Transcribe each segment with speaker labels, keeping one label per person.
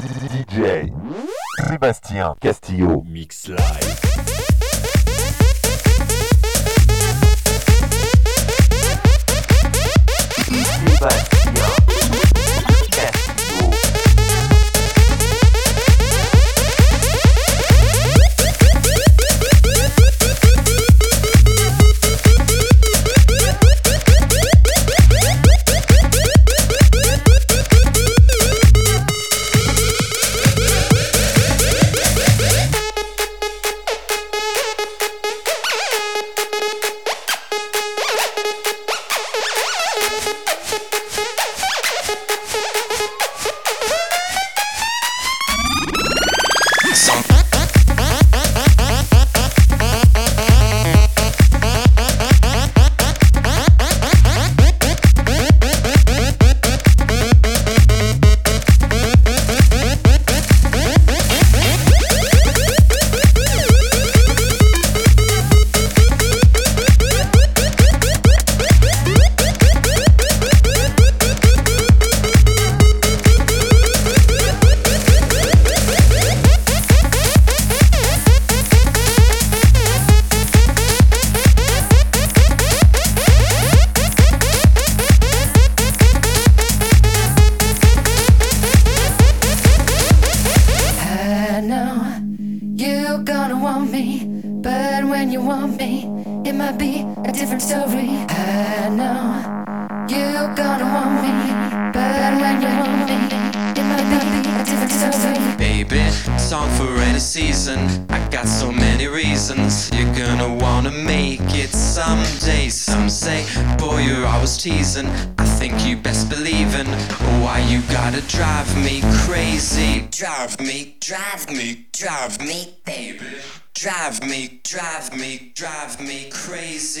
Speaker 1: DJ Sébastien Castillo.
Speaker 2: Mix Live.
Speaker 1: Sébastien
Speaker 3: me, but when you want me, it might be a different story. I know you're gonna want me, but when you want me, it might be a different story.
Speaker 4: Baby, song for any season. I got so many reasons. You're gonna wanna make it someday. Some say, boy, you're always teasing. I think you best believin'. Why you gotta drive me crazy? Drive me, drive me, drive me, baby. Drive me, drive me, drive me crazy.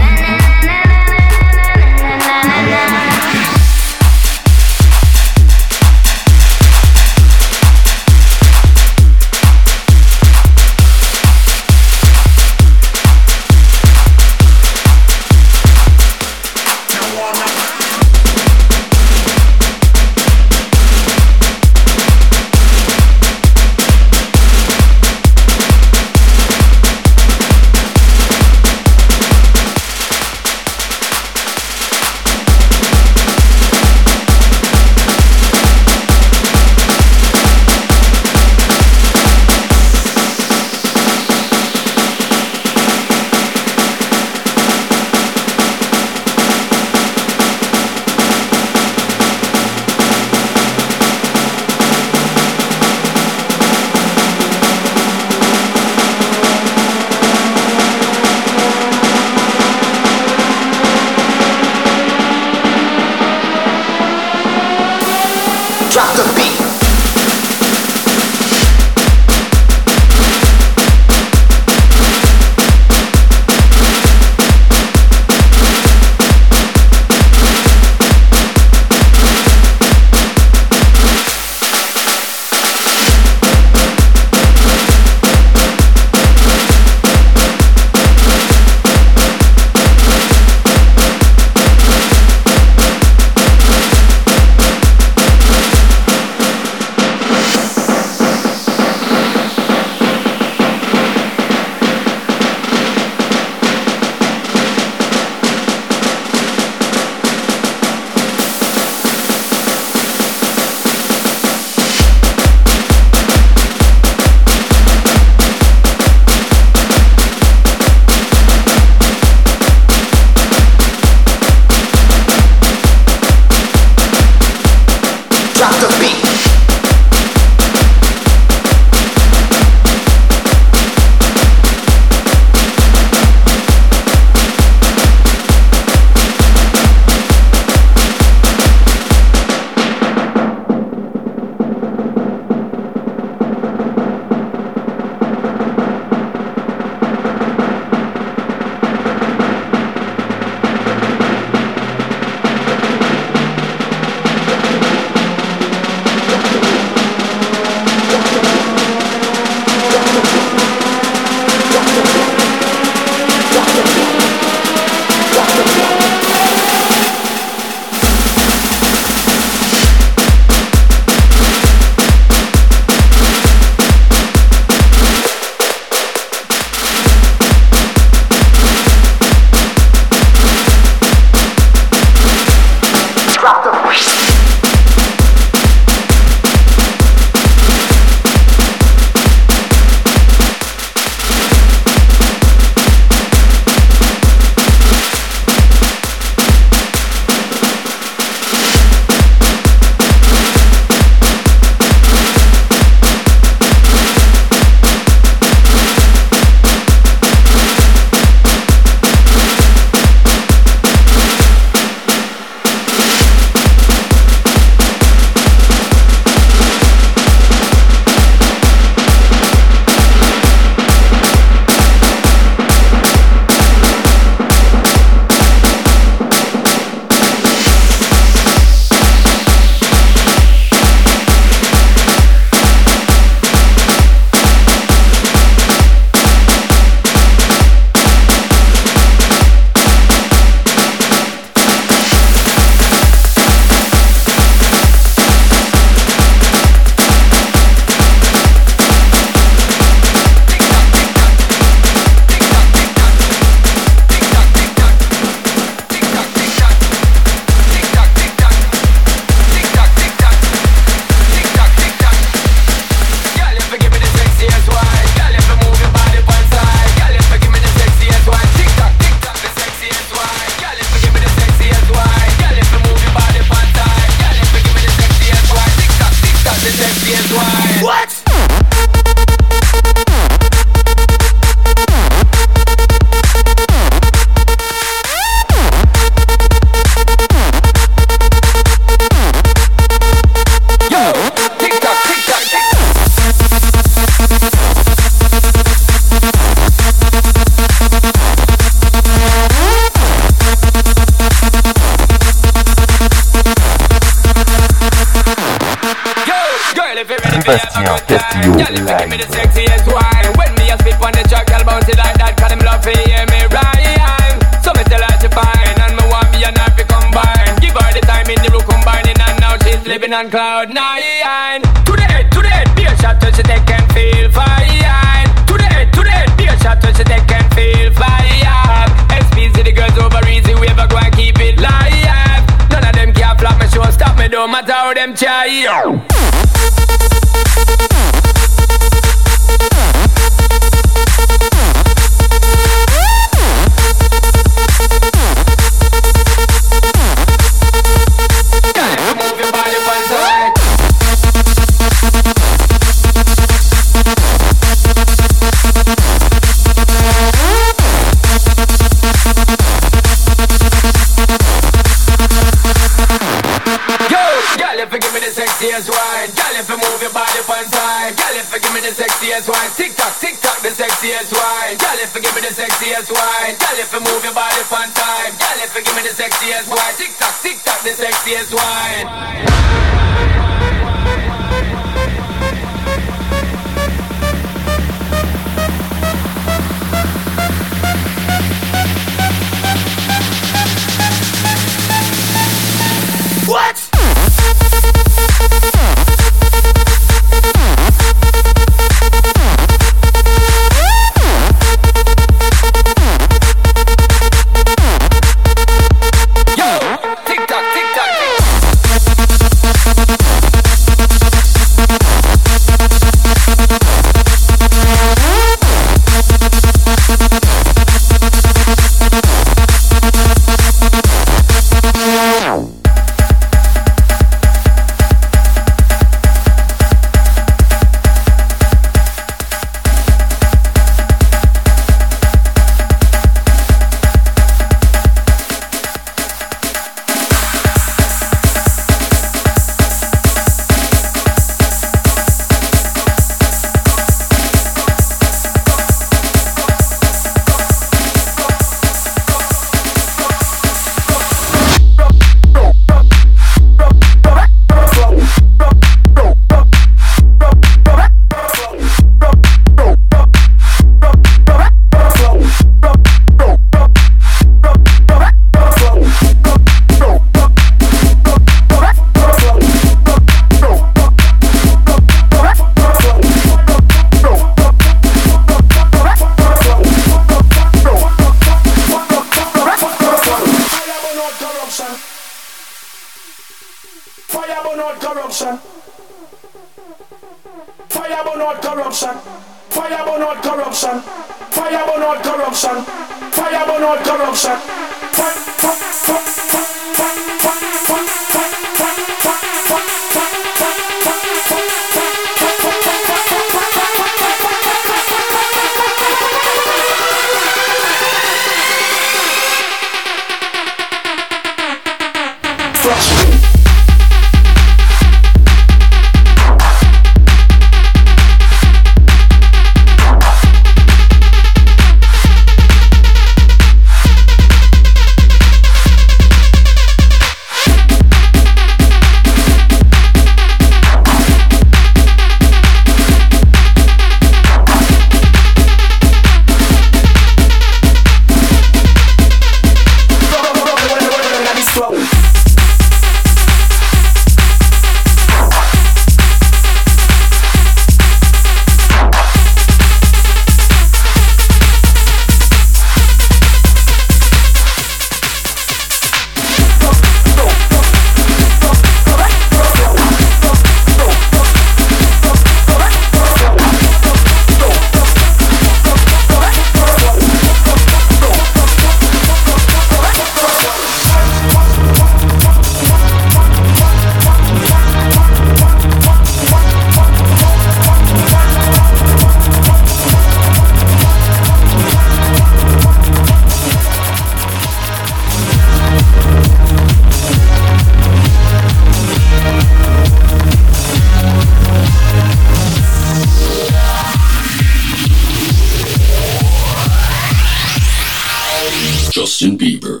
Speaker 5: Justin Bieber.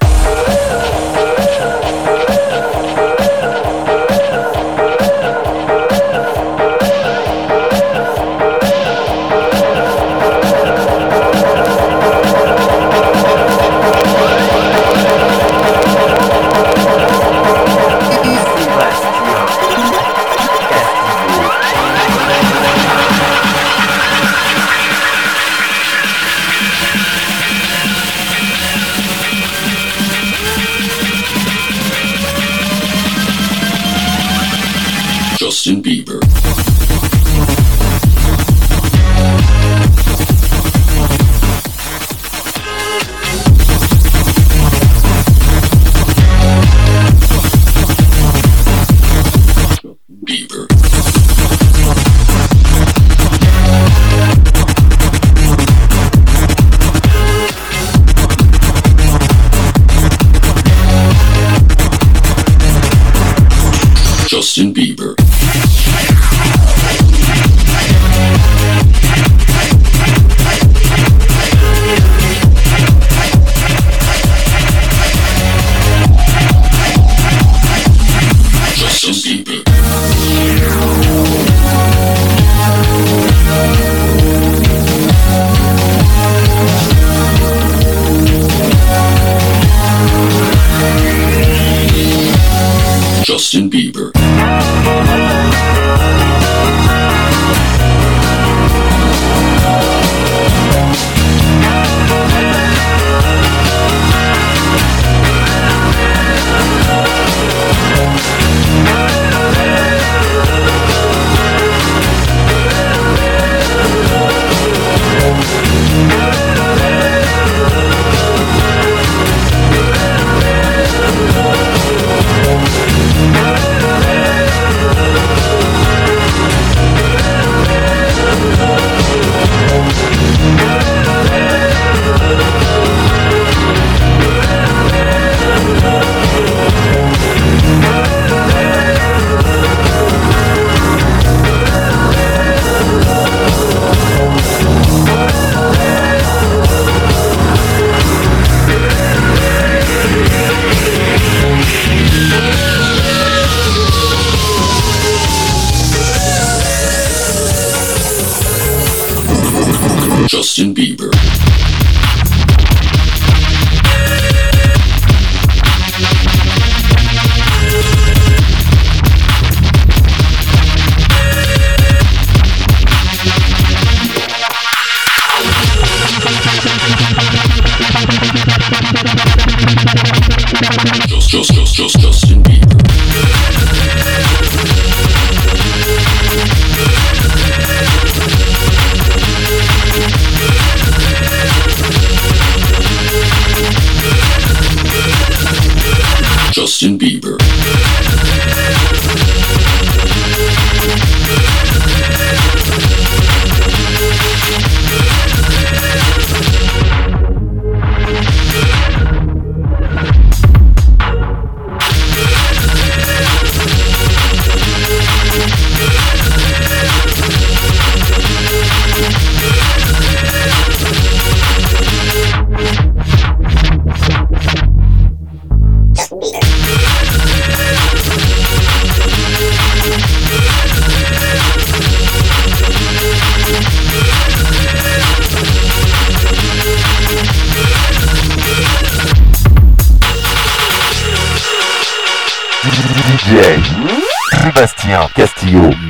Speaker 2: DJ